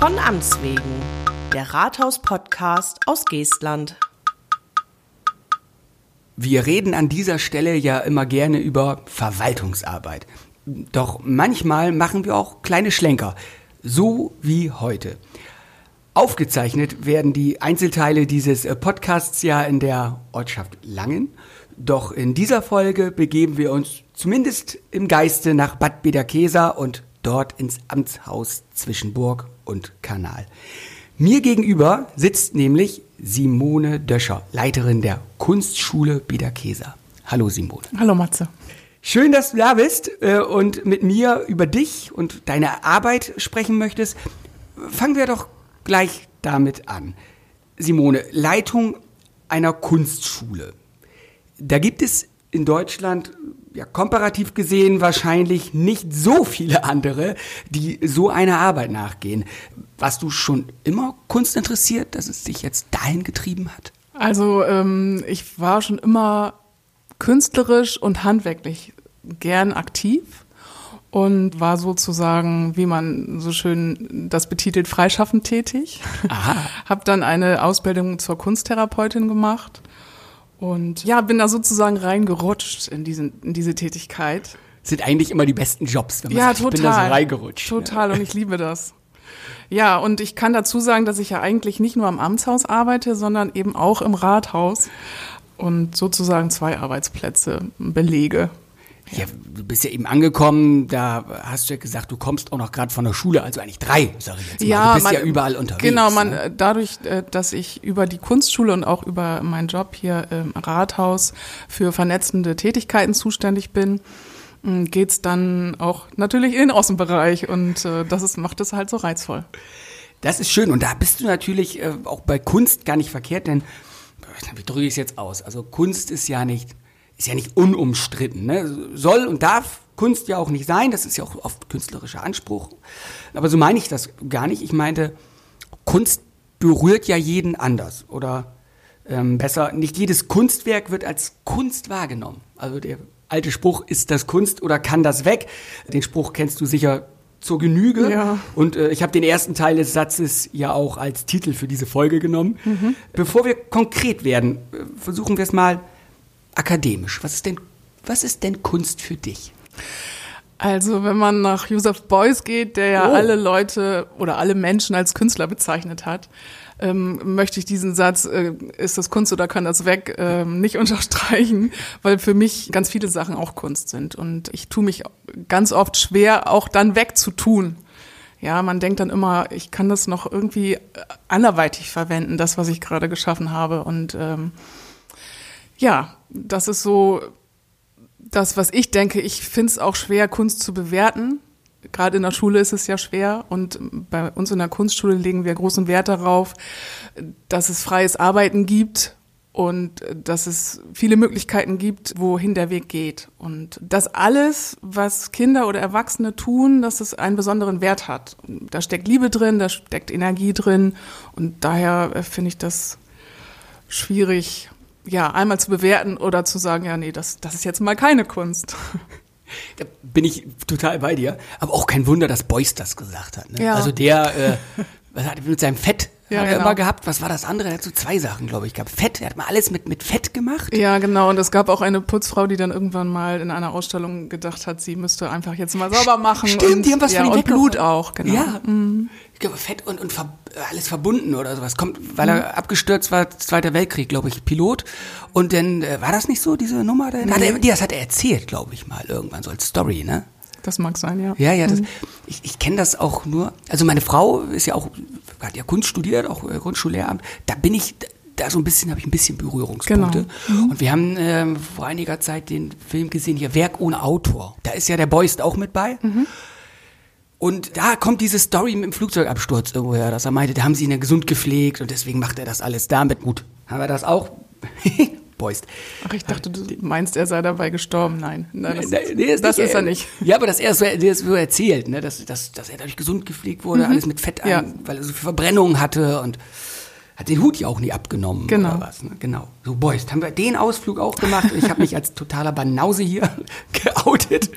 Von Amts wegen, der Rathaus-Podcast aus Geestland. Wir reden an dieser Stelle ja immer gerne über Verwaltungsarbeit. Doch manchmal machen wir auch kleine Schlenker, so wie heute. Aufgezeichnet werden die Einzelteile dieses Podcasts ja in der Ortschaft Langen. Doch in dieser Folge begeben wir uns zumindest im Geiste nach Bad Bederkesa und dort ins Amtshaus zwischen Burg und Kanal. Mir gegenüber sitzt nämlich Simone Döscher, Leiterin der Kunstschule Bederkesa. Hallo Simone. Hallo Matze. Schön, dass du da bist äh, und mit mir über dich und deine Arbeit sprechen möchtest. Fangen wir doch gleich damit an. Simone, Leitung einer Kunstschule. Da gibt es in Deutschland ja, komparativ gesehen wahrscheinlich nicht so viele andere, die so einer Arbeit nachgehen. Warst du schon immer Kunst interessiert, dass es dich jetzt dahin getrieben hat? Also ähm, ich war schon immer künstlerisch und handwerklich gern aktiv und war sozusagen, wie man so schön das betitelt, freischaffend tätig. Aha. Hab dann eine Ausbildung zur Kunsttherapeutin gemacht und ja, bin da sozusagen reingerutscht in, diesen, in diese Tätigkeit. Sind eigentlich immer die besten Jobs, wenn man ja, sagt, total, ich bin da so reingerutscht. Total, ja. und ich liebe das. Ja, und ich kann dazu sagen, dass ich ja eigentlich nicht nur am Amtshaus arbeite, sondern eben auch im Rathaus und sozusagen zwei Arbeitsplätze belege. Ja, du bist ja eben angekommen, da hast du ja gesagt, du kommst auch noch gerade von der Schule, also eigentlich drei, sage ich jetzt mal. Ja, du bist man, ja überall unterwegs. Genau, man, ne? dadurch, äh, dass ich über die Kunstschule und auch über meinen Job hier im Rathaus für vernetzende Tätigkeiten zuständig bin, mm, geht's dann auch natürlich in den Außenbereich und äh, das ist, macht es halt so reizvoll. Das ist schön und da bist du natürlich äh, auch bei Kunst gar nicht verkehrt, denn wie drücke ich es jetzt aus? Also Kunst ist ja nicht ist ja nicht unumstritten. Ne? Soll und darf Kunst ja auch nicht sein, das ist ja auch oft künstlerischer Anspruch. Aber so meine ich das gar nicht. Ich meinte, Kunst berührt ja jeden anders. Oder ähm, besser, nicht jedes Kunstwerk wird als Kunst wahrgenommen. Also der alte Spruch, ist das Kunst oder kann das weg? Den Spruch kennst du sicher zur Genüge. Ja. Und äh, ich habe den ersten Teil des Satzes ja auch als Titel für diese Folge genommen. Mhm. Bevor wir konkret werden, äh, versuchen wir es mal akademisch. Was ist denn, was ist denn Kunst für dich? Also, wenn man nach Joseph Beuys geht, der ja oh. alle Leute oder alle Menschen als Künstler bezeichnet hat, ähm, möchte ich diesen Satz, äh, ist das Kunst oder kann das weg, äh, nicht unterstreichen, weil für mich ganz viele Sachen auch Kunst sind. Und ich tue mich ganz oft schwer, auch dann wegzutun. Ja, man denkt dann immer, ich kann das noch irgendwie anderweitig verwenden, das, was ich gerade geschaffen habe. Und ähm, ja, das ist so das, was ich denke. Ich finde es auch schwer, Kunst zu bewerten. Gerade in der Schule ist es ja schwer und bei uns in der Kunstschule legen wir großen Wert darauf, dass es freies Arbeiten gibt und dass es viele Möglichkeiten gibt, wohin der Weg geht. Und dass alles, was Kinder oder Erwachsene tun, dass es einen besonderen Wert hat. Da steckt Liebe drin, da steckt Energie drin und daher äh, finde ich das schwierig, ja, einmal zu bewerten oder zu sagen, ja, nee, das, das ist jetzt mal keine Kunst. Da bin ich total bei dir. Aber auch kein Wunder, dass Beuys das gesagt hat. Ne? Ja. Also der, äh, was hat er mit seinem Fett ja, hat er genau. immer gehabt. Was war das andere? Er hat so zwei Sachen, glaube ich, gehabt. Fett, er hat mal alles mit, mit Fett gemacht. Ja, genau. Und es gab auch eine Putzfrau, die dann irgendwann mal in einer Ausstellung gedacht hat, sie müsste einfach jetzt mal sauber machen. Stimmt, und, die haben was ja, von Und Blut auch, genau. Ja. Mhm. Ich glaube, Fett und, und alles verbunden oder sowas. Kommt, weil er mhm. abgestürzt war, Zweiter Weltkrieg, glaube ich, Pilot. Und dann, äh, war das nicht so, diese Nummer? Nee. Hat er, das hat er erzählt, glaube ich mal, irgendwann so als Story, ne? Das mag sein, ja. Ja, ja, das, mhm. ich, ich kenne das auch nur. Also meine Frau ist ja auch, hat ja Kunst studiert, auch äh, Grundschullehramt. Da bin ich, da so ein bisschen, habe ich ein bisschen Berührungspunkte. Genau. Mhm. Und wir haben äh, vor einiger Zeit den Film gesehen, hier Werk ohne Autor. Da ist ja der Beust auch mit bei. Mhm. Und da kommt diese Story mit dem Flugzeugabsturz irgendwoher, dass er meinte, da haben sie ihn ja gesund gepflegt und deswegen macht er das alles damit. Gut, haben wir das auch? Beust. Ach, ich dachte, du meinst, er sei dabei gestorben. Nein, nein das, nee, nee, das ist, er nicht. Ja, aber dass er so, der so erzählt, ne, dass, dass, dass er dadurch gesund gepflegt wurde, mhm. alles mit Fett, ja. ein, weil er so viel Verbrennungen hatte und hat den Hut ja auch nie abgenommen genau. oder was. Ne? Genau. So Beust. Haben wir den Ausflug auch gemacht ich habe mich als totaler Banause hier geoutet.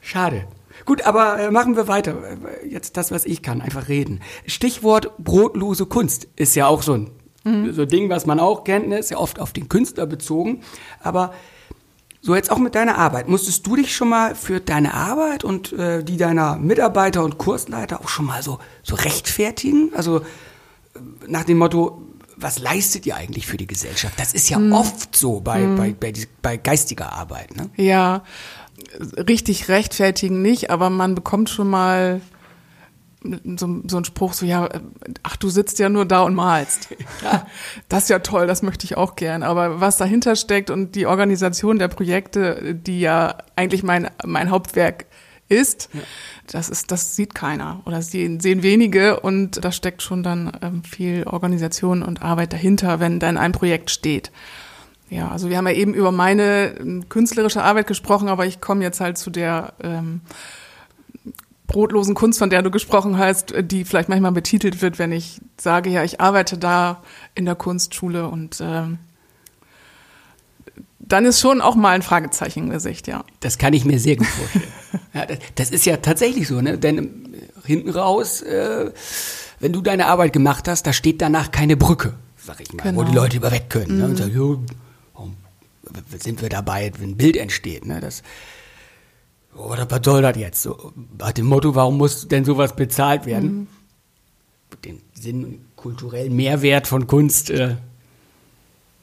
Schade. Gut, aber äh, machen wir weiter. Jetzt das, was ich kann, einfach reden. Stichwort brotlose Kunst ist ja auch so ein, so ein Ding, was man auch kennt, ne? ist ja oft auf den Künstler bezogen. Aber so jetzt auch mit deiner Arbeit. Musstest du dich schon mal für deine Arbeit und äh, die deiner Mitarbeiter und Kursleiter auch schon mal so, so rechtfertigen? Also äh, nach dem Motto, was leistet ihr eigentlich für die Gesellschaft? Das ist ja oft so bei, bei, bei, die- bei geistiger Arbeit. Ne? Ja, richtig rechtfertigen nicht, aber man bekommt schon mal so, so einen Spruch, so ja, ach, du sitzt ja nur da und malst. Das ist ja toll, das möchte ich auch gern. Aber was dahinter steckt und die Organisation der Projekte, die ja eigentlich mein, mein Hauptwerk ist, das ist, das sieht keiner oder sehen, sehen wenige und da steckt schon dann ähm, viel Organisation und Arbeit dahinter, wenn dann ein Projekt steht. Ja, also wir haben ja eben über meine ähm, künstlerische Arbeit gesprochen, aber ich komme jetzt halt zu der ähm, brotlosen Kunst, von der du gesprochen hast, äh, die vielleicht manchmal betitelt wird, wenn ich sage, ja, ich arbeite da in der Kunstschule und ähm, dann ist schon auch mal ein Fragezeichen im Gesicht, ja. Das kann ich mir sehr gut vorstellen. ja, das, das ist ja tatsächlich so, ne? Denn äh, hinten raus, äh, wenn du deine Arbeit gemacht hast, da steht danach keine Brücke, sag ich mal, wo Genau. die Leute über weg können. Ne? Und sagen, jo, warum sind wir dabei, wenn ein Bild entsteht? Ne? Das, oh, was soll das jetzt? So, nach dem Motto, warum muss denn sowas bezahlt werden? Den Sinn und kulturellen Mehrwert von Kunst, äh,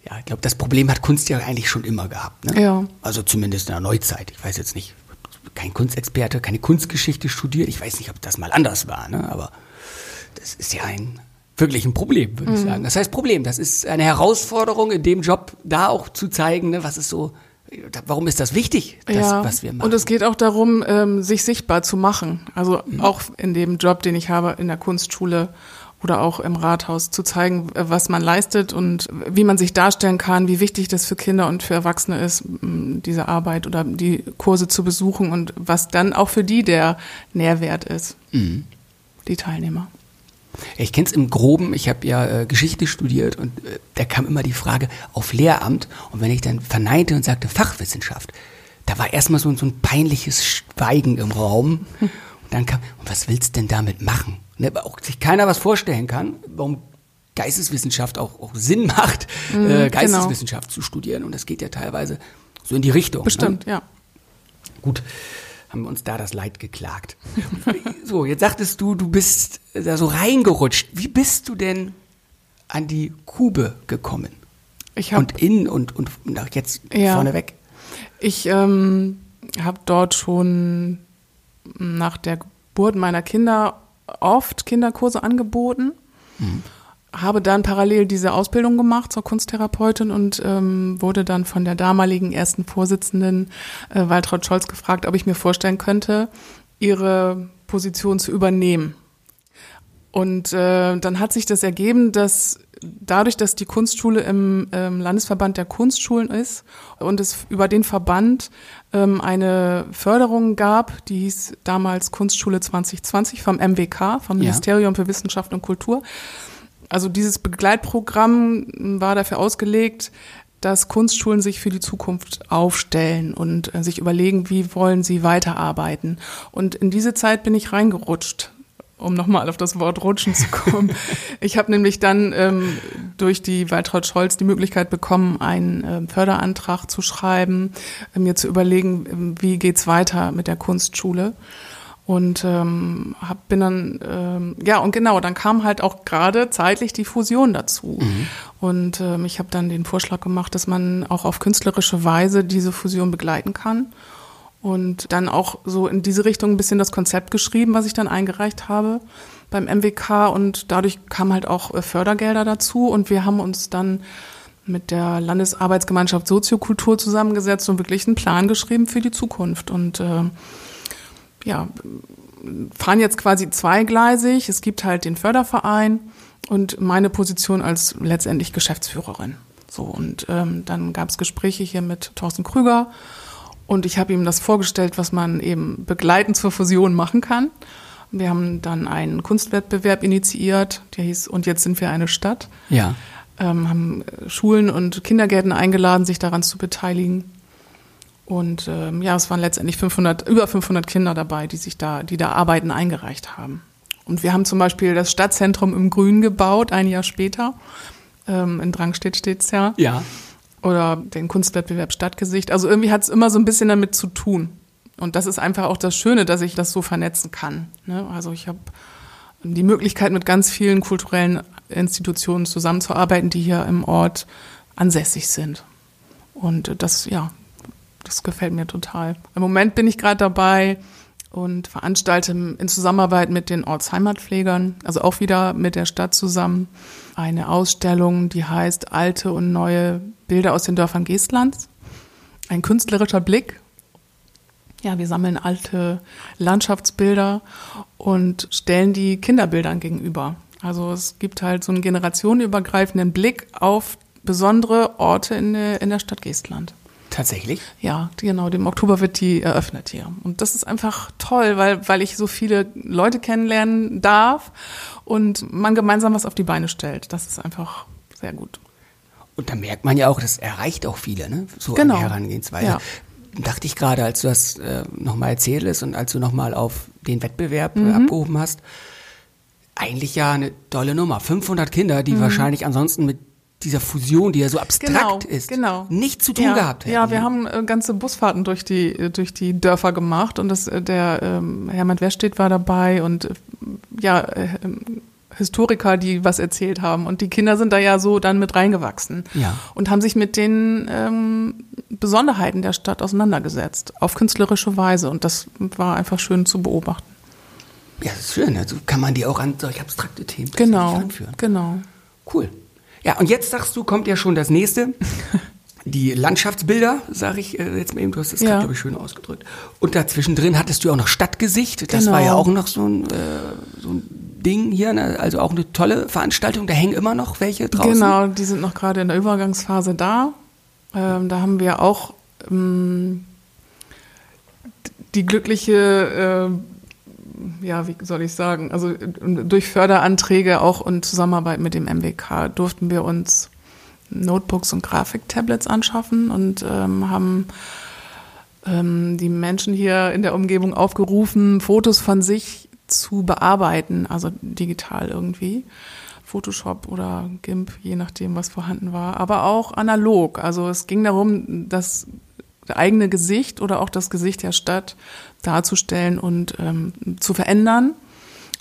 ja, ich glaube, das Problem hat Kunst ja eigentlich schon immer gehabt. Ne? Ja. Also zumindest in der Neuzeit. Ich weiß jetzt nicht, kein Kunstexperte, keine Kunstgeschichte studiert. Ich weiß nicht, ob das mal anders war, ne? aber das ist ja ein wirklich ein Problem, würde ich Mhm. sagen. Das heißt Problem, das ist eine Herausforderung in dem Job, da auch zu zeigen, ne, was ist so, warum ist das wichtig, das, ja. was wir machen. Und es geht auch darum, ähm, sich sichtbar zu machen. Also auch in dem Job, den ich habe in der Kunstschule oder auch im Rathaus, zu zeigen, äh, was man leistet und wie man sich darstellen kann, wie wichtig das für Kinder und für Erwachsene ist, diese Arbeit oder die Kurse zu besuchen und was dann auch für die der Nährwert ist, die Teilnehmer. Ich kenne es im Groben, ich habe ja äh, Geschichte studiert und äh, da kam immer die Frage auf Lehramt und wenn ich dann verneinte und sagte Fachwissenschaft, da war erstmal so, so ein peinliches Schweigen im Raum und dann kam, und was willst du denn damit machen? Ne, auch sich keiner was vorstellen kann, warum Geisteswissenschaft auch, auch Sinn macht, Mhm, äh, genau. Geisteswissenschaft zu studieren und das geht ja teilweise so in die Richtung. Ne? Bestimmt, ja. Gut, haben wir uns da das Leid geklagt. so, jetzt sagtest du, du bist da so reingerutscht. Wie bist du denn an die Kube gekommen? Ich habe Und in und, und jetzt Ja. vorneweg? Ich ähm, habe dort schon nach der Geburt meiner Kinder oft Kinderkurse angeboten, habe dann parallel diese Ausbildung gemacht zur Kunsttherapeutin und ähm, wurde dann von der damaligen ersten Vorsitzenden äh, Waltraud Scholz gefragt, ob ich mir vorstellen könnte, ihre Position zu übernehmen. Und äh, dann hat sich das ergeben, dass dadurch, dass die Kunstschule im ähm, Landesverband der Kunstschulen ist und es über den Verband ähm, eine Förderung gab, die hieß damals Kunstschule 2020 vom MWK, vom Ja. Ministerium für Wissenschaft und Kultur. Also dieses Begleitprogramm war dafür ausgelegt, dass Kunstschulen sich für die Zukunft aufstellen und äh, sich überlegen, wie wollen sie weiterarbeiten. Und in diese Zeit bin ich reingerutscht, um nochmal auf das Wort rutschen zu kommen. ich habe nämlich dann ähm, durch die Waltraud Scholz die Möglichkeit bekommen, einen ähm, Förderantrag zu schreiben, äh, mir zu überlegen, ähm, wie geht's weiter mit der Kunstschule. Und ähm, hab, bin dann, ähm, ja, und genau, dann kam halt auch gerade zeitlich die Fusion dazu. Und ähm, ich habe dann den Vorschlag gemacht, dass man auch auf künstlerische Weise diese Fusion begleiten kann. Und dann auch so in diese Richtung ein bisschen das Konzept geschrieben, was ich dann eingereicht habe beim MWK. Und dadurch kamen halt auch äh, Fördergelder dazu. Und wir haben uns dann mit der Landesarbeitsgemeinschaft Soziokultur zusammengesetzt und wirklich einen Plan geschrieben für die Zukunft. Und äh, ja, fahren jetzt quasi zweigleisig. Es gibt halt den Förderverein und meine Position als letztendlich Geschäftsführerin. So, und ähm, dann gab es Gespräche hier mit Thorsten Krüger und ich habe ihm das vorgestellt, was man eben begleitend zur Fusion machen kann. Wir haben dann einen Kunstwettbewerb initiiert, der hieß Und jetzt sind wir eine Stadt. Ja. Ähm, haben Schulen und Kindergärten eingeladen, sich daran zu beteiligen. Und ähm, ja, es waren letztendlich 500, über 500 Kinder dabei, die sich da, die da Arbeiten eingereicht haben. Und wir haben zum Beispiel das Stadtzentrum im Grün gebaut, ein Jahr später. Ähm, in Drangstedt steht's ja. Ja. Oder den Kunstwettbewerb Stadtgesicht. Also irgendwie hat es immer so ein bisschen damit zu tun. Und das ist einfach auch das Schöne, dass ich das so vernetzen kann. Ne? Also ich habe die Möglichkeit, mit ganz vielen kulturellen Institutionen zusammenzuarbeiten, die hier im Ort ansässig sind. Und das, ja, das gefällt mir total. Im Moment bin ich gerade dabei und veranstalte in Zusammenarbeit mit den Ortsheimatpflegern, also auch wieder mit der Stadt zusammen, eine Ausstellung, die heißt Alte und neue Bilder aus den Dörfern Geestlands. Ein künstlerischer Blick. Ja, wir sammeln alte Landschaftsbilder und stellen die Kinderbildern gegenüber. Also es gibt halt so einen generationenübergreifenden Blick auf besondere Orte in der, in der Stadt Geestland. Tatsächlich? Ja, genau. Im Oktober wird die eröffnet hier. Und das ist einfach toll, weil, weil ich so viele Leute kennenlernen darf und man gemeinsam was auf die Beine stellt. Das ist einfach sehr gut. Und da merkt man ja auch, das erreicht auch viele, ne? So genau. eine Herangehensweise. Ja. Dachte ich gerade, als du das äh, nochmal erzählt hast und als du nochmal auf den Wettbewerb Mhm. äh, abgehoben hast, eigentlich ja eine tolle Nummer. 500 Kinder, die wahrscheinlich ansonsten mit dieser Fusion, die ja so abstrakt. Genau, ist, genau. nichts zu tun ja, gehabt hätten. Ja, wir haben äh, ganze Busfahrten durch die, äh, durch die Dörfer gemacht und das, äh, der ähm, Hermann Weststedt war dabei und ja, äh, ähm, Historiker, die was erzählt haben. Und die Kinder sind da ja so dann mit reingewachsen Ja. und haben sich mit den ähm, Besonderheiten der Stadt auseinandergesetzt, auf künstlerische Weise. Und das war einfach schön zu beobachten. Ja, das ist schön. Also kann man die auch an solche abstrakte Themen Genau, ranführen. genau. Cool. Ja, und jetzt sagst du, kommt ja schon das nächste. Die Landschaftsbilder, sage ich äh, jetzt mal eben, du hast das Ja. gerade, glaube ich, schön ausgedrückt. Und dazwischen drin hattest du auch noch Stadtgesicht. Das war Genau. ja auch noch so ein, äh, so ein Ding hier, ne? also auch eine tolle Veranstaltung. Da hängen immer noch welche draußen. Genau, die sind noch gerade in der Übergangsphase da. Ähm, da haben wir auch ähm, die glückliche, äh, ja, wie soll ich sagen, also durch Förderanträge auch in Zusammenarbeit mit dem MWK durften wir uns Notebooks und Grafiktablets anschaffen und ähm, haben ähm, die Menschen hier in der Umgebung aufgerufen, Fotos von sich zu bearbeiten, also digital irgendwie. Photoshop oder GIMP, je nachdem, was vorhanden war, aber auch analog. Also es ging darum, das eigene Gesicht oder auch das Gesicht der Stadt darzustellen und ähm, zu verändern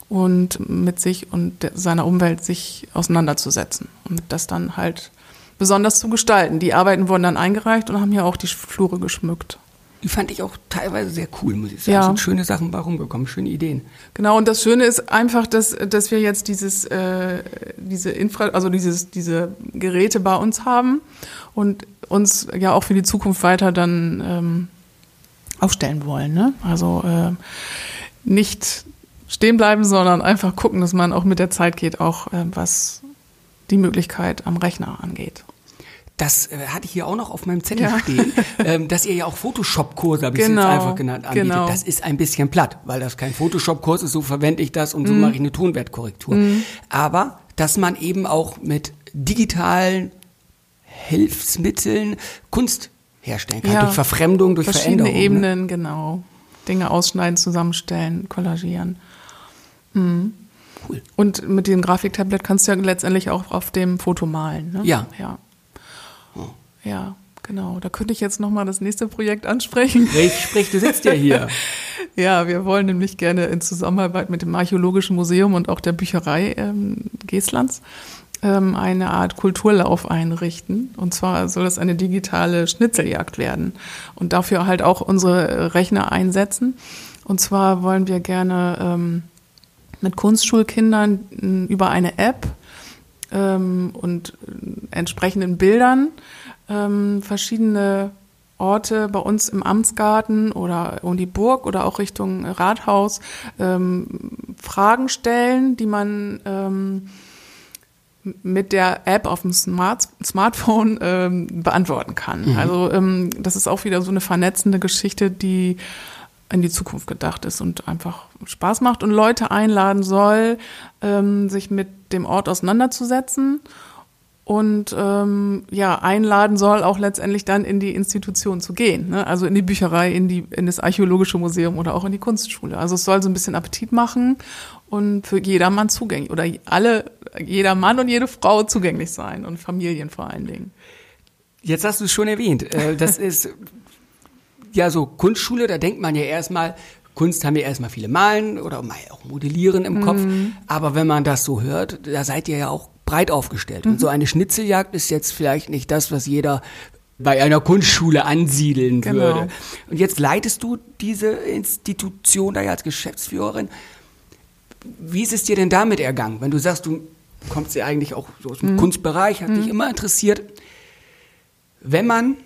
und mit sich und seiner Umwelt sich auseinanderzusetzen und das dann halt besonders zu gestalten. Die Arbeiten wurden dann eingereicht und haben hier auch die Flure geschmückt. Die fand ich auch teilweise sehr cool, muss ich sagen. Ja. Sind schöne Sachen bei rumgekommen, schöne Ideen. Genau, und das Schöne ist einfach, dass, dass wir jetzt dieses, äh, diese Infra, also dieses, diese Geräte bei uns haben und uns ja auch für die Zukunft weiter dann ähm, aufstellen wollen. Ne? Also äh, nicht stehen bleiben, sondern einfach gucken, dass man auch mit der Zeit geht, auch äh, was die Möglichkeit am Rechner angeht. Das äh, hatte ich hier auch noch auf meinem Zettel Ja. stehen, ähm, dass ihr ja auch Photoshop-Kurse, habe ich Genau, jetzt einfach genannt, anbietet. genau. Das ist ein bisschen platt, weil das kein Photoshop-Kurs ist, so verwende ich das und so Mhm. mache ich eine Tonwertkorrektur. Aber, dass man eben auch mit digitalen Hilfsmitteln Kunst herstellen kann, Ja. durch Verfremdung, durch Verschiedene Veränderung. Ne? Ebenen, genau. Dinge ausschneiden, zusammenstellen, kollagieren. Mhm. Cool. Und mit dem Grafiktablet kannst du ja letztendlich auch auf dem Foto malen. Ne? Ja. Ja. Ja, genau. Da könnte ich jetzt nochmal das nächste Projekt ansprechen. Sprich, sprich, du sitzt ja hier. Ja, wir wollen nämlich gerne in Zusammenarbeit mit dem Archäologischen Museum und auch der Bücherei ähm, Geestlands ähm, eine Art Kulturlauf einrichten. Und zwar soll das eine digitale Schnitzeljagd werden und dafür halt auch unsere Rechner einsetzen. Und zwar wollen wir gerne ähm, mit Kunstschulkindern über eine App ähm, und äh, entsprechenden Bildern ähm, verschiedene Orte bei uns im Amtsgarten oder um die Burg oder auch Richtung Rathaus ähm, Fragen stellen, die man ähm, mit der App auf dem Smart Smartphone ähm, beantworten kann. Also ähm, das ist auch wieder so eine vernetzende Geschichte, die in die Zukunft gedacht ist und einfach Spaß macht und Leute einladen soll, ähm, sich mit dem Ort auseinanderzusetzen und ähm, ja einladen soll, auch letztendlich dann in die Institution zu gehen, ne? also in die Bücherei, in die in das archäologische Museum oder auch in die Kunstschule. Also es soll so ein bisschen Appetit machen und für jedermann zugänglich oder alle jeder Mann und jede Frau zugänglich sein und Familien vor allen Dingen. Jetzt hast du es schon erwähnt. Äh, das ist ja so Kunstschule, da denkt man ja erstmal, Kunst haben wir erstmal viele Malen oder auch Modellieren im Kopf. Mhm. Aber wenn man das so hört, da seid ihr ja auch breit aufgestellt. Mhm. Und so eine Schnitzeljagd ist jetzt vielleicht nicht das, was jeder bei einer Kunstschule ansiedeln genau. würde. Und jetzt leitest du diese Institution da ja als Geschäftsführerin. Wie ist es dir denn damit ergangen? Wenn du sagst, du kommst ja eigentlich auch so aus dem mhm. Kunstbereich, hat mhm. dich immer interessiert. Wenn man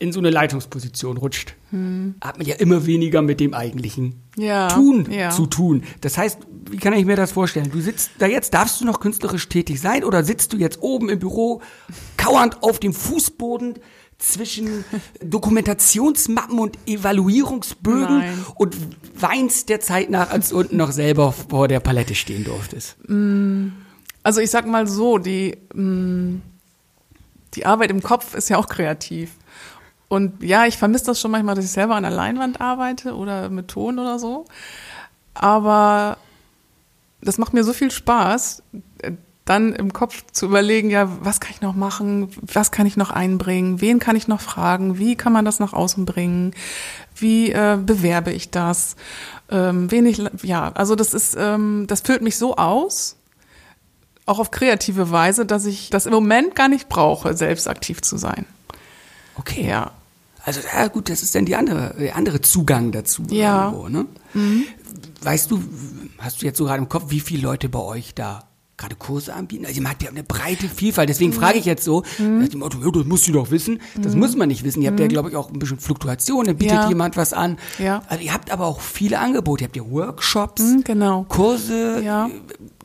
in so eine Leitungsposition rutscht, hm. hat man ja immer weniger mit dem eigentlichen ja, Tun ja. zu tun. Das heißt, wie kann ich mir das vorstellen? Du sitzt da jetzt, darfst du noch künstlerisch tätig sein oder sitzt du jetzt oben im Büro, kauernd auf dem Fußboden zwischen Dokumentationsmappen und Evaluierungsbögen Nein. und weinst der Zeit nach, als du unten noch selber vor der Palette stehen durftest? Mm, also ich sag mal so, die, mm, die Arbeit im Kopf ist ja auch kreativ. Und ja, ich vermisse das schon manchmal, dass ich selber an der Leinwand arbeite oder mit Ton oder so. Aber das macht mir so viel Spaß, dann im Kopf zu überlegen, ja, was kann ich noch machen, was kann ich noch einbringen, wen kann ich noch fragen, wie kann man das nach außen bringen, wie äh, bewerbe ich das, ähm, wen ich, ja, also das ist, ähm, das füllt mich so aus, auch auf kreative Weise, dass ich das im Moment gar nicht brauche, selbst aktiv zu sein. Okay. Ja. Also ja gut, das ist dann die andere, der andere Zugang dazu. Ja. Irgendwo, ne? Mhm. Weißt du, hast du jetzt so gerade im Kopf, wie viele Leute bei euch da gerade Kurse anbieten? Also man hat ja eine breite Vielfalt, deswegen frage ich jetzt so, mhm. dem Motto, das musst du doch wissen. Das mhm. muss man nicht wissen. Ihr habt ja, mhm. glaube ich, auch ein bisschen Fluktuation, da bietet ja. jemand was an. Ja. Also ihr habt aber auch viele Angebote. Ihr habt ja Workshops, mhm, genau. Kurse, ja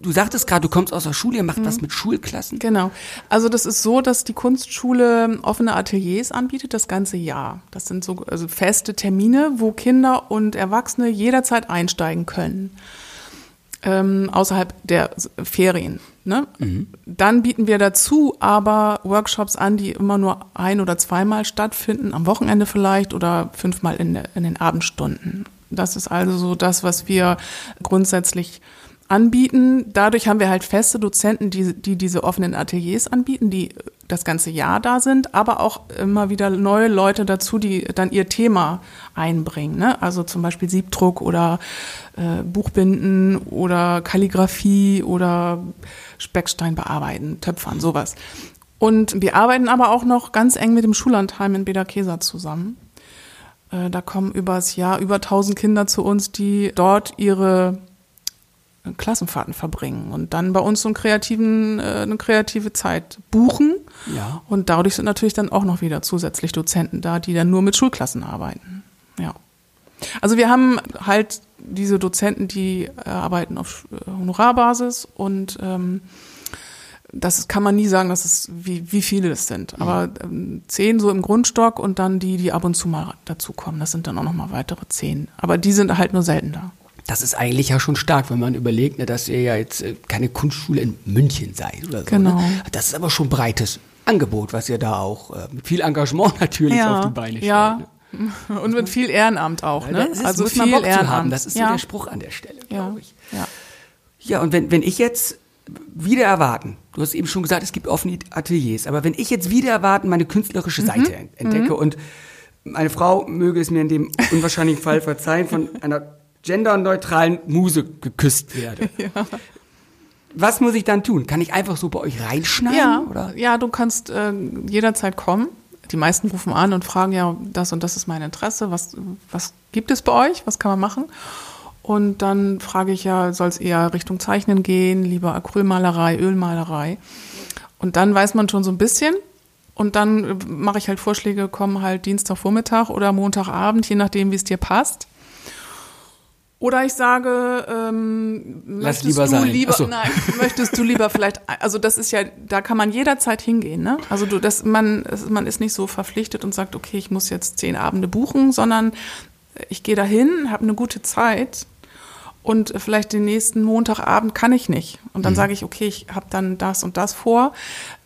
du sagtest gerade, du kommst aus der Schule, ihr macht mhm. was mit Schulklassen. Genau. Also das ist so, dass die Kunstschule offene Ateliers anbietet das ganze Jahr. Das sind so also feste Termine, wo Kinder und Erwachsene jederzeit einsteigen können. Ähm, außerhalb der Ferien. Ne? Mhm. Dann bieten wir dazu aber Workshops an, die immer nur ein- oder zweimal stattfinden, am Wochenende vielleicht oder fünfmal in, in den Abendstunden. Das ist also so das, was wir grundsätzlich anbieten. Dadurch haben wir halt feste Dozenten, die, die diese offenen Ateliers anbieten, die das ganze Jahr da sind, aber auch immer wieder neue Leute dazu, die dann ihr Thema einbringen. Ne? Also zum Beispiel Siebdruck oder äh, Buchbinden oder Kalligrafie oder Speckstein bearbeiten, Töpfern, sowas. Und wir arbeiten aber auch noch ganz eng mit dem Schullandheim in Bederkesa zusammen. Äh, da kommen übers Jahr über 1000 Kinder zu uns, die dort ihre Klassenfahrten verbringen und dann bei uns so einen kreativen, äh, eine kreative Zeit buchen. Ja. Und dadurch sind natürlich dann auch noch wieder zusätzlich Dozenten da, die dann nur mit Schulklassen arbeiten. Ja. Also wir haben halt diese Dozenten, die äh, arbeiten auf äh, Honorarbasis und ähm, das kann man nie sagen, dass es wie, wie viele es sind. Aber ähm, zehn so im Grundstock und dann die, die ab und zu mal dazukommen. Das sind dann auch noch mal weitere zehn. Aber die sind halt nur selten da. Das ist eigentlich ja schon stark, wenn man überlegt, ne, dass ihr ja jetzt äh, keine Kunstschule in München seid oder so. Genau. Ne? Das ist aber schon breites Angebot, was ihr da auch äh, mit viel Engagement natürlich ja, auf die Beine stellt. Ja. Ne? Und mit viel Ehrenamt auch, ne? Ja, also viel Ehrenamt. Haben. Das ist ja. so der Spruch an der Stelle, ja. glaube ich. Ja. ja, und wenn, wenn ich jetzt wieder erwarten, du hast eben schon gesagt, es gibt offene Ateliers, aber wenn ich jetzt wieder erwarten meine künstlerische mhm. Seite mhm. entdecke mhm. und meine Frau möge es mir in dem unwahrscheinlichen Fall verzeihen, von einer genderneutralen Muse geküsst werde. Ja. Was muss ich dann tun? Kann ich einfach so bei euch reinschneiden? Ja, oder? ja du kannst äh, jederzeit kommen. Die meisten rufen an und fragen ja, das und das ist mein Interesse. Was, was gibt es bei euch? Was kann man machen? Und dann frage ich ja, soll es eher Richtung Zeichnen gehen, lieber Acrylmalerei, Ölmalerei? Und dann weiß man schon so ein bisschen. Und dann äh, mache ich halt Vorschläge, kommen halt Dienstagvormittag oder Montagabend, je nachdem, wie es dir passt. Oder ich sage, ähm, Lass lieber sein. Lieber, so. Nein, möchtest du lieber vielleicht, also das ist ja, da kann man jederzeit hingehen, ne? Also du, das, man, man ist nicht so verpflichtet und sagt, okay, ich muss jetzt zehn Abende buchen, sondern ich gehe dahin, habe eine gute Zeit und vielleicht den nächsten Montagabend kann ich nicht. Und dann mhm. sage ich, okay, ich habe dann das und das vor.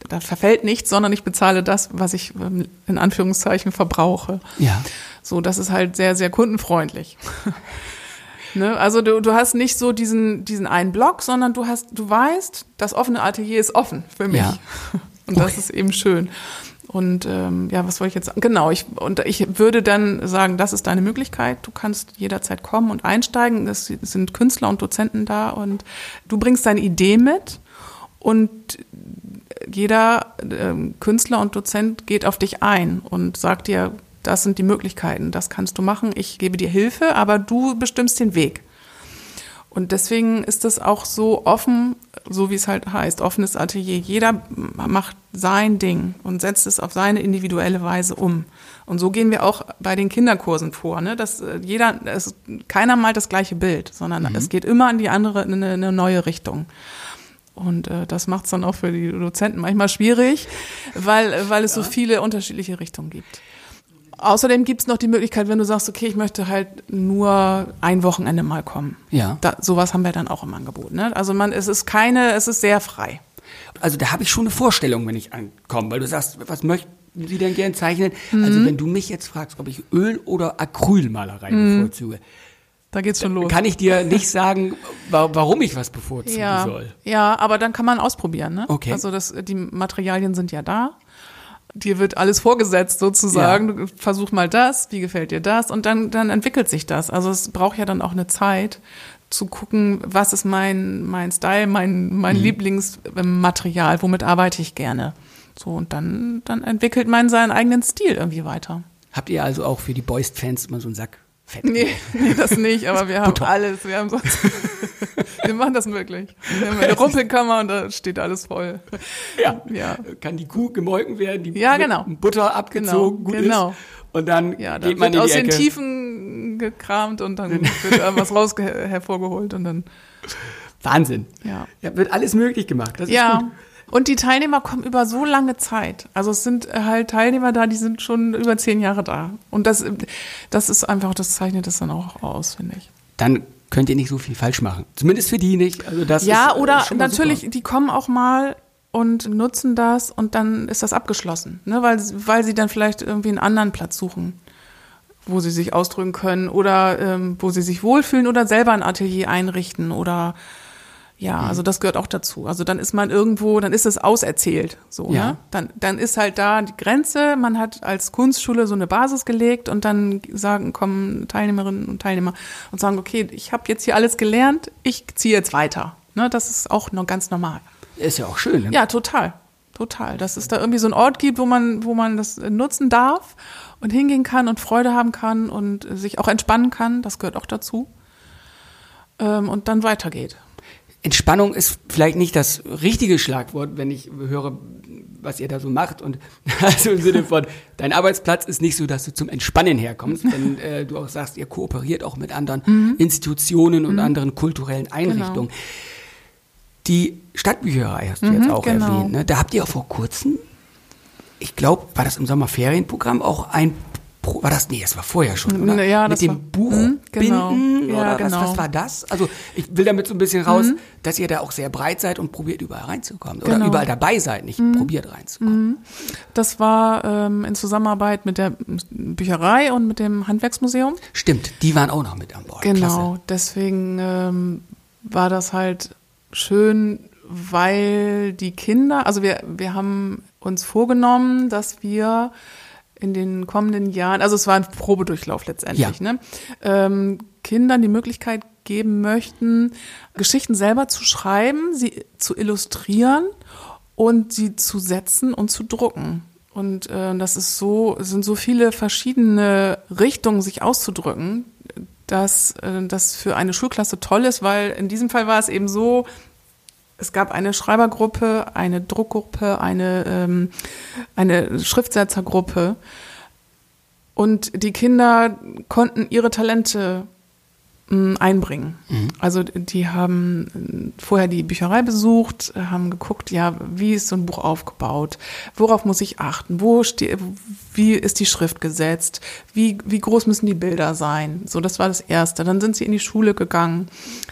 Da verfällt nichts, sondern ich bezahle das, was ich ähm, in Anführungszeichen verbrauche. Ja. So, das ist halt sehr, sehr kundenfreundlich. ne? Also du, du hast nicht so diesen, diesen einen Block, sondern du hast, du weißt, das offene Atelier ist offen für mich. Ja. Und das okay. ist eben schön. Und ähm, ja, was wollte ich jetzt sagen? Genau, ich, und ich würde dann sagen, das ist deine Möglichkeit. Du kannst jederzeit kommen und einsteigen. Es sind Künstler und Dozenten da und du bringst deine Idee mit und jeder äh, Künstler und Dozent geht auf dich ein und sagt dir, das sind die Möglichkeiten, das kannst du machen, ich gebe dir Hilfe, aber du bestimmst den Weg. Und deswegen ist das auch so offen, so wie es halt heißt, offenes Atelier. Jeder macht sein Ding und setzt es auf seine individuelle Weise um. Und so gehen wir auch bei den Kinderkursen vor, ne? Dass äh, jeder, es, keiner malt das gleiche Bild, sondern mhm. es geht immer in die andere, in eine, eine neue Richtung. Und äh, das macht es dann auch für die Dozenten manchmal schwierig, weil, weil es ja. so viele unterschiedliche Richtungen gibt. Außerdem gibt es noch die Möglichkeit, wenn du sagst, okay, ich möchte halt nur ein Wochenende mal kommen. Ja. Da, sowas haben wir dann auch im Angebot. Ne? Also man, es ist keine, es ist sehr frei. Also da habe ich schon eine Vorstellung, wenn ich ankomme, weil du sagst, was möchten Sie denn gern zeichnen? Mhm. Also wenn du mich jetzt fragst, ob ich Öl- oder Acrylmalerei mhm. bevorzuge, da geht's schon los. Kann ich dir nicht sagen, warum ich was bevorzugen ja, soll. Ja, aber dann kann man ausprobieren. Ne? Okay. Also das, die Materialien sind ja da dir wird alles vorgesetzt sozusagen. Ja. Versuch mal das, wie gefällt dir das? Und dann, dann entwickelt sich das. Also es braucht ja dann auch eine Zeit zu gucken, was ist mein, mein Style, mein, mein mhm. Lieblingsmaterial, womit arbeite ich gerne. So, und dann, dann entwickelt man seinen eigenen Stil irgendwie weiter. Habt ihr also auch für die Boys-Fans immer so einen Sack Fett. Nee, nee, das nicht, aber wir haben alles. Wir haben sonst. wir machen das wirklich. Wir haben eine Rumpelkammer und da steht alles voll. Ja. ja. Kann die Kuh gemolken werden, die ja, genau. Butter abgezogen, genau. gut genau. ist. Und dann ja, geht man in die aus Ecke. den Tiefen gekramt und dann wird was raus hervorgeholt und dann. Wahnsinn. Ja. ja. Wird alles möglich gemacht. Das ja. ist gut. Und die Teilnehmer kommen über so lange Zeit. Also es sind halt Teilnehmer da, die sind schon über zehn Jahre da. Und das, das ist einfach, das zeichnet das dann auch aus, finde ich. Dann könnt ihr nicht so viel falsch machen. Zumindest für die nicht. Also das ja, ist, äh, oder natürlich, super. die kommen auch mal und nutzen das und dann ist das abgeschlossen. Ne? Weil, weil sie dann vielleicht irgendwie einen anderen Platz suchen, wo sie sich ausdrücken können oder ähm, wo sie sich wohlfühlen oder selber ein Atelier einrichten oder ja, mhm. also das gehört auch dazu. Also dann ist man irgendwo, dann ist es auserzählt. So, ja. ne? Dann, dann ist halt da die Grenze. Man hat als Kunstschule so eine Basis gelegt und dann sagen, kommen Teilnehmerinnen und Teilnehmer und sagen, okay, ich habe jetzt hier alles gelernt, ich ziehe jetzt weiter. Ne? Das ist auch noch ganz normal. Ist ja auch schön. Ne? Ja, total. Total. Dass es da irgendwie so einen Ort gibt, wo man, wo man das nutzen darf und hingehen kann und Freude haben kann und sich auch entspannen kann. Das gehört auch dazu. Ähm, und dann weitergeht. Entspannung ist vielleicht nicht das richtige Schlagwort, wenn ich höre, was ihr da so macht. Und also im Sinne von, dein Arbeitsplatz ist nicht so, dass du zum Entspannen herkommst, wenn äh, du auch sagst, ihr kooperiert auch mit anderen mhm. Institutionen und mhm. anderen kulturellen genau. Einrichtungen. Genau. Die Stadtbücherei hast du mhm, jetzt auch genau. erwähnt. Ne? Da habt ihr auch vor kurzem, ich glaube, war das im Sommerferienprogramm, auch ein war das? Nee, das war vorher schon, oder? Ja, Mit dem war, Buch mh, genau. binden, ja, oder genau. was, was war das? Also ich will damit so ein bisschen raus, mhm. dass ihr da auch sehr breit seid und probiert überall reinzukommen. Oder genau. überall dabei seid, nicht mhm. probiert reinzukommen. Mhm. Das war ähm, in Zusammenarbeit mit der Bücherei und mit dem Handwerksmuseum. Stimmt, die waren auch noch mit an Bord. Genau, Klasse. deswegen ähm, war das halt schön, weil die Kinder, also wir, wir haben uns vorgenommen, dass wir in den kommenden Jahren, also es war ein Probedurchlauf letztendlich, ja. ne? Ähm, Kindern die Möglichkeit geben möchten, Geschichten selber zu schreiben, sie zu illustrieren und sie zu setzen und zu drucken. Und äh, das ist so, sind so viele verschiedene Richtungen, sich auszudrücken, dass äh, das für eine Schulklasse toll ist, weil in diesem Fall war es eben so, es gab eine Schreibergruppe, eine Druckgruppe, eine, ähm, eine Schriftsetzergruppe. Und die Kinder konnten ihre Talente einbringen. Also die haben äh, vorher die Bücherei besucht, haben geguckt, ja, wie ist so ein Buch aufgebaut, worauf muss ich achten, wo wie ist die Schrift gesetzt, wie, wie groß müssen die Bilder sein. So, das war das Erste. Dann sind sie in die Schule gegangen,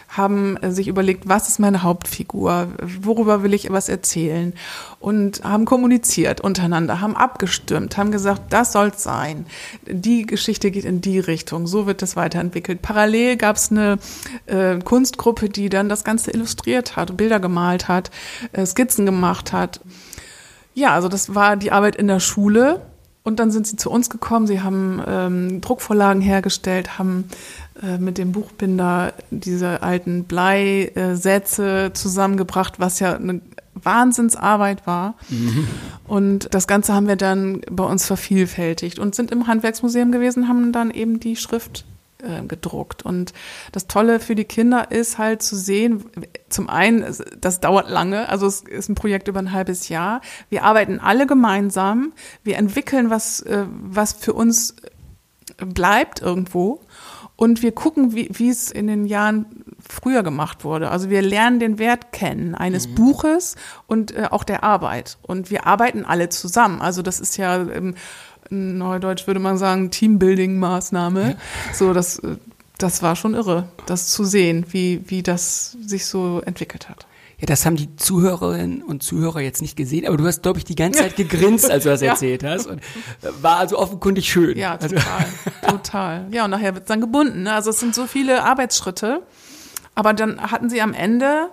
haben äh, sich überlegt, was ist meine Hauptfigur, worüber will ich was erzählen und haben kommuniziert untereinander, haben abgestimmt, haben gesagt, das soll's sein. Die Geschichte geht in die Richtung, so wird das weiterentwickelt. Parallel gab es eine äh, Kunstgruppe, die dann das Ganze illustriert hat, Bilder gemalt hat, äh, Skizzen gemacht hat. Ja, also das war die Arbeit in der Schule. Und dann sind sie zu uns gekommen, sie haben ähm, Druckvorlagen hergestellt, haben äh, mit dem Buchbinder diese alten Bleisätze zusammengebracht, was ja eine Wahnsinnsarbeit war. Mhm. Und das Ganze haben wir dann bei uns vervielfältigt und sind im Handwerksmuseum gewesen, haben dann eben die Schrift äh, gedruckt. Und das Tolle für die Kinder ist halt zu sehen, zum einen, das dauert lange, also es ist ein Projekt über ein halbes Jahr. Wir arbeiten alle gemeinsam, wir entwickeln was, äh, was für uns bleibt irgendwo. Und wir gucken, wie, wie es in den Jahren früher gemacht wurde. Also wir lernen den Wert kennen eines mhm. Buches und äh, auch der Arbeit. Und wir arbeiten alle zusammen. Also das ist ja ähm, Neudeutsch würde man sagen, Teambuilding-Maßnahme. Ja. So, das, das war schon irre, das zu sehen, wie, wie das sich so entwickelt hat. Ja, das haben die Zuhörerinnen und Zuhörer jetzt nicht gesehen, aber du hast, glaube ich, die ganze Zeit gegrinst, als du das ja. erzählt hast. Und äh, war also offenkundig schön. Ja, also total, also. total. Ja, und nachher wird es dann gebunden. Ne? Also es sind so viele Arbeitsschritte. Aber dann hatten sie am Ende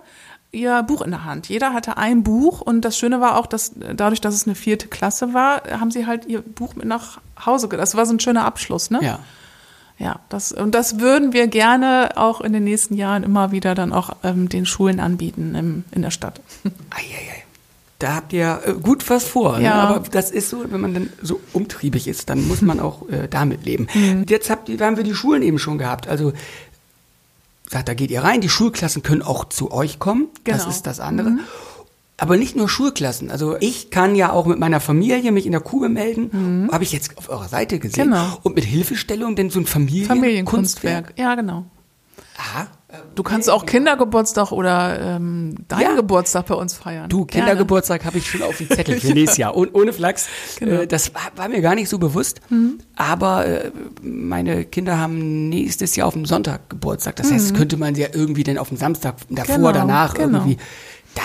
ihr Buch in der Hand. Jeder hatte ein Buch und das Schöne war auch, dass dadurch, dass es eine vierte Klasse war, haben sie halt ihr Buch mit nach Hause. Das war so ein schöner Abschluss, ne? Ja. Ja, das, und das würden wir gerne auch in den nächsten Jahren immer wieder dann auch ähm, den Schulen anbieten im, in der Stadt. Eieiei. Da habt ihr äh, gut was vor. Ne? Ja. Ne? Aber das ist so, wenn man dann so umtriebig ist, dann muss man auch äh, damit leben. Mhm. Jetzt habt haben wir die Schulen eben schon gehabt. Also sagt, da geht ihr rein. Die Schulklassen können auch zu euch kommen. Genau. Das ist das andere. Mhm. Aber nicht nur Schulklassen. Also ich kann ja auch mit meiner Familie mich in der Kube melden. Mhm. Habe ich jetzt auf eurer Seite gesehen. Genau. Und mit Hilfestellung denn so ein Familien Familienkunstwerk. Ja, genau. Aha. Du kannst auch Kindergeburtstag oder ähm, deinen ja. Geburtstag bei uns feiern. Du, Kindergeburtstag habe ich schon auf dem Zettel für nächstes Jahr. Und ohne Flachs. Genau. Äh, das war, war, mir gar nicht so bewusst. Mhm. Aber äh, meine Kinder haben nächstes Jahr auf dem Sonntag Geburtstag. Das mhm. heißt, könnte man sie ja irgendwie dann auf dem Samstag davor, genau, danach genau. irgendwie. Da,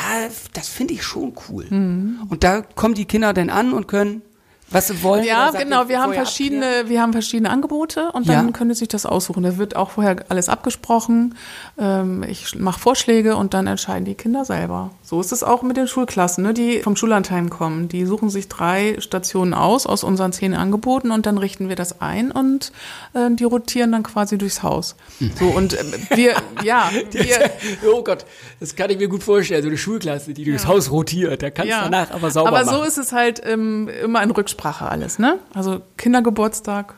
das finde ich schon cool. Mhm. Und da kommen die Kinder dann an und können was sie wollen. Ja, genau. Wir haben verschiedene, abklären? wir haben verschiedene Angebote und dann ja. können sie sich das aussuchen. Da wird auch vorher alles abgesprochen. Ähm, ich mache Vorschläge und dann entscheiden die Kinder selber. So ist es auch mit den Schulklassen, ne, die vom Schullandheim kommen. Die suchen sich drei Stationen aus aus unseren zehn Angeboten und dann richten wir das ein und äh, die rotieren dann quasi durchs Haus. Hm. So und äh, wir, ja, wir, oh Gott, das kann ich mir gut vorstellen. So eine Schulklasse, die durchs ja. Haus rotiert, da kannst du ja. danach aber sauber aber machen. Aber so ist es halt ähm, immer in Rücksprache Sprache alles, ne? Also Kindergeburtstag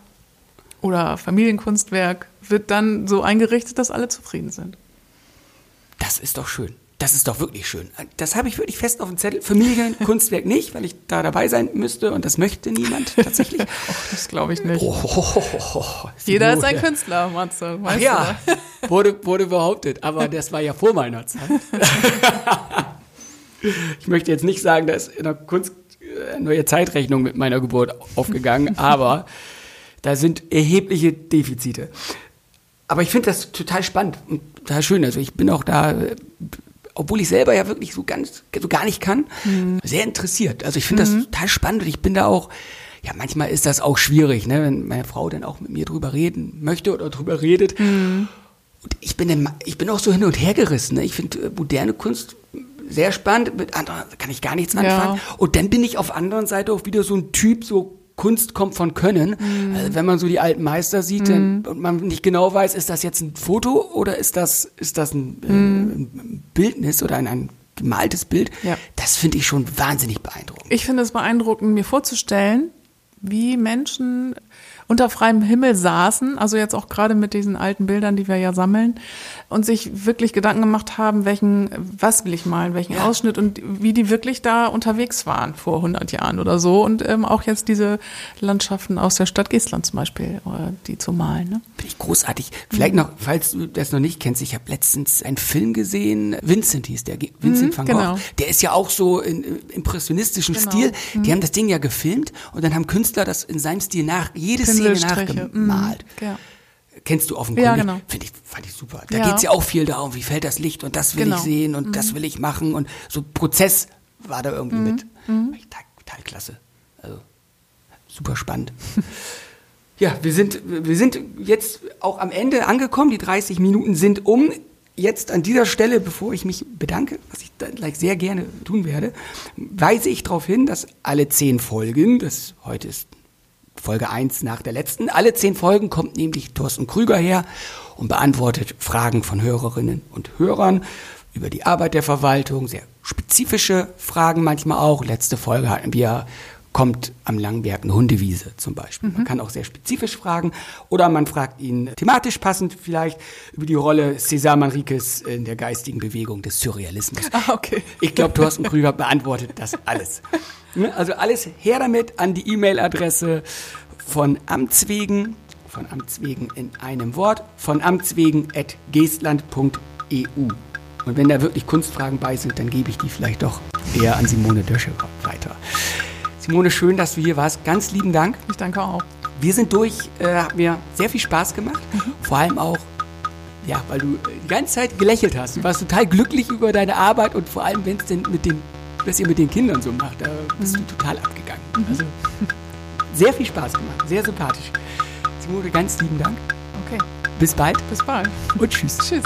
oder Familienkunstwerk wird dann so eingerichtet, dass alle zufrieden sind. Das ist doch schön. Das ist doch wirklich schön. Das habe ich wirklich fest auf dem Zettel. Familienkunstwerk nicht, weil ich da dabei sein müsste und das möchte niemand tatsächlich. oh, das glaube ich nicht. Oh, oh, oh, Jeder ist ein Künstler, Matze. Ach ja, wurde, wurde behauptet, aber das war ja vor meiner Zeit. ich möchte jetzt nicht sagen, dass in der Kunst neue Zeitrechnung mit meiner Geburt aufgegangen, aber da sind erhebliche Defizite. Aber ich finde das total spannend und total schön. Also ich bin auch da, obwohl ich selber ja wirklich so ganz, so gar nicht kann, mhm. sehr interessiert. Also ich finde mhm. das total spannend und ich bin da auch, ja, manchmal ist das auch schwierig, ne, wenn meine Frau dann auch mit mir drüber reden möchte oder drüber redet. Mhm. Und ich bin, dann, ich bin auch so hin und her gerissen. Ne? Ich finde äh, moderne Kunst sehr spannend, mit anderen kann ich gar nichts anfangen. Ja. Und dann bin ich auf anderen Seite auch wieder so ein Typ, so Kunst kommt von Können. Mhm. Also wenn man so die alten Meister sieht mhm. und man nicht genau weiß, ist das jetzt ein Foto oder ist das, ist das ein, äh, ein Bildnis oder ein, ein gemaltes Bild, ja. das finde ich schon wahnsinnig beeindruckend. Ich finde es beeindruckend, mir vorzustellen, wie Menschen unter freiem Himmel saßen, also jetzt auch gerade mit diesen alten Bildern, die wir ja sammeln, und sich wirklich Gedanken gemacht haben, welchen, was will ich malen, welchen. Ausschnitt und wie die wirklich da unterwegs waren vor 100 Jahren oder so und ähm, auch jetzt diese Landschaften aus der Stadt Geestland zum Beispiel, äh, die zu malen. Ne? Finde ich großartig. Vielleicht mhm. noch, falls du das noch nicht kennst, ich habe letztens einen Film gesehen, Vincent hieß der, Vincent mhm, van Gogh. Genau. Der ist ja auch so in, in impressionistischem genau. Stil. Die mhm. haben das Ding ja gefilmt und dann haben Künstler das in seinem Stil nach, jede Szene nachgemalt. Mhm. Ja. Kennst du offenkundig. Ja, genau. Finde ich, fand ich super. Da ja. geht's ja auch viel darum, wie fällt das Licht und das will genau. ich sehen und mhm. das will ich machen und so Prozess war da irgendwie mhm. mit. Mhm. Total, total klasse. Also super spannend. ja, wir sind, wir sind jetzt auch am Ende angekommen. Die 30 Minuten sind um. Jetzt an dieser Stelle, bevor ich mich bedanke, was ich dann gleich sehr gerne tun werde, weise ich darauf hin, dass alle zehn Folgen, das heute ist Folge 1 nach der letzten. Alle zehn Folgen kommt nämlich Thorsten Krüger her und beantwortet Fragen von Hörerinnen und Hörern über die Arbeit der Verwaltung, sehr spezifische Fragen manchmal auch. Letzte Folge hatten wir, kommt am Langberg eine Hundewiese zum Beispiel. Mhm. Man kann auch sehr spezifisch fragen oder man fragt ihn thematisch passend vielleicht über die Rolle César Manriquez in der geistigen Bewegung des Surrealismus. Ah, okay. Ich glaube, Thorsten Krüger beantwortet das alles. Ne? Also alles her damit an die E-Mail-Adresse von Amts wegen, von Amts wegen in einem Wort, von Amts wegen at geestland.eu. Und wenn da wirklich Kunstfragen bei sind, dann gebe ich die vielleicht doch eher an Simone Dösche weiter. Simone, schön, dass du hier warst. Ganz lieben Dank. Ich danke auch. Wir sind durch, äh, hat mir sehr viel Spaß gemacht. Mhm. Vor allem auch, ja, weil du die ganze Zeit gelächelt hast. Du warst total glücklich über deine Arbeit und vor allem, wenn es denn mit den was ihr mit den Kindern so macht, da bist mhm. du total abgegangen. Mhm. Also sehr viel Spaß gemacht, sehr sympathisch. Simone, ganz lieben Dank. Okay. Bis bald. Bis bald. Und tschüss. Tschüss.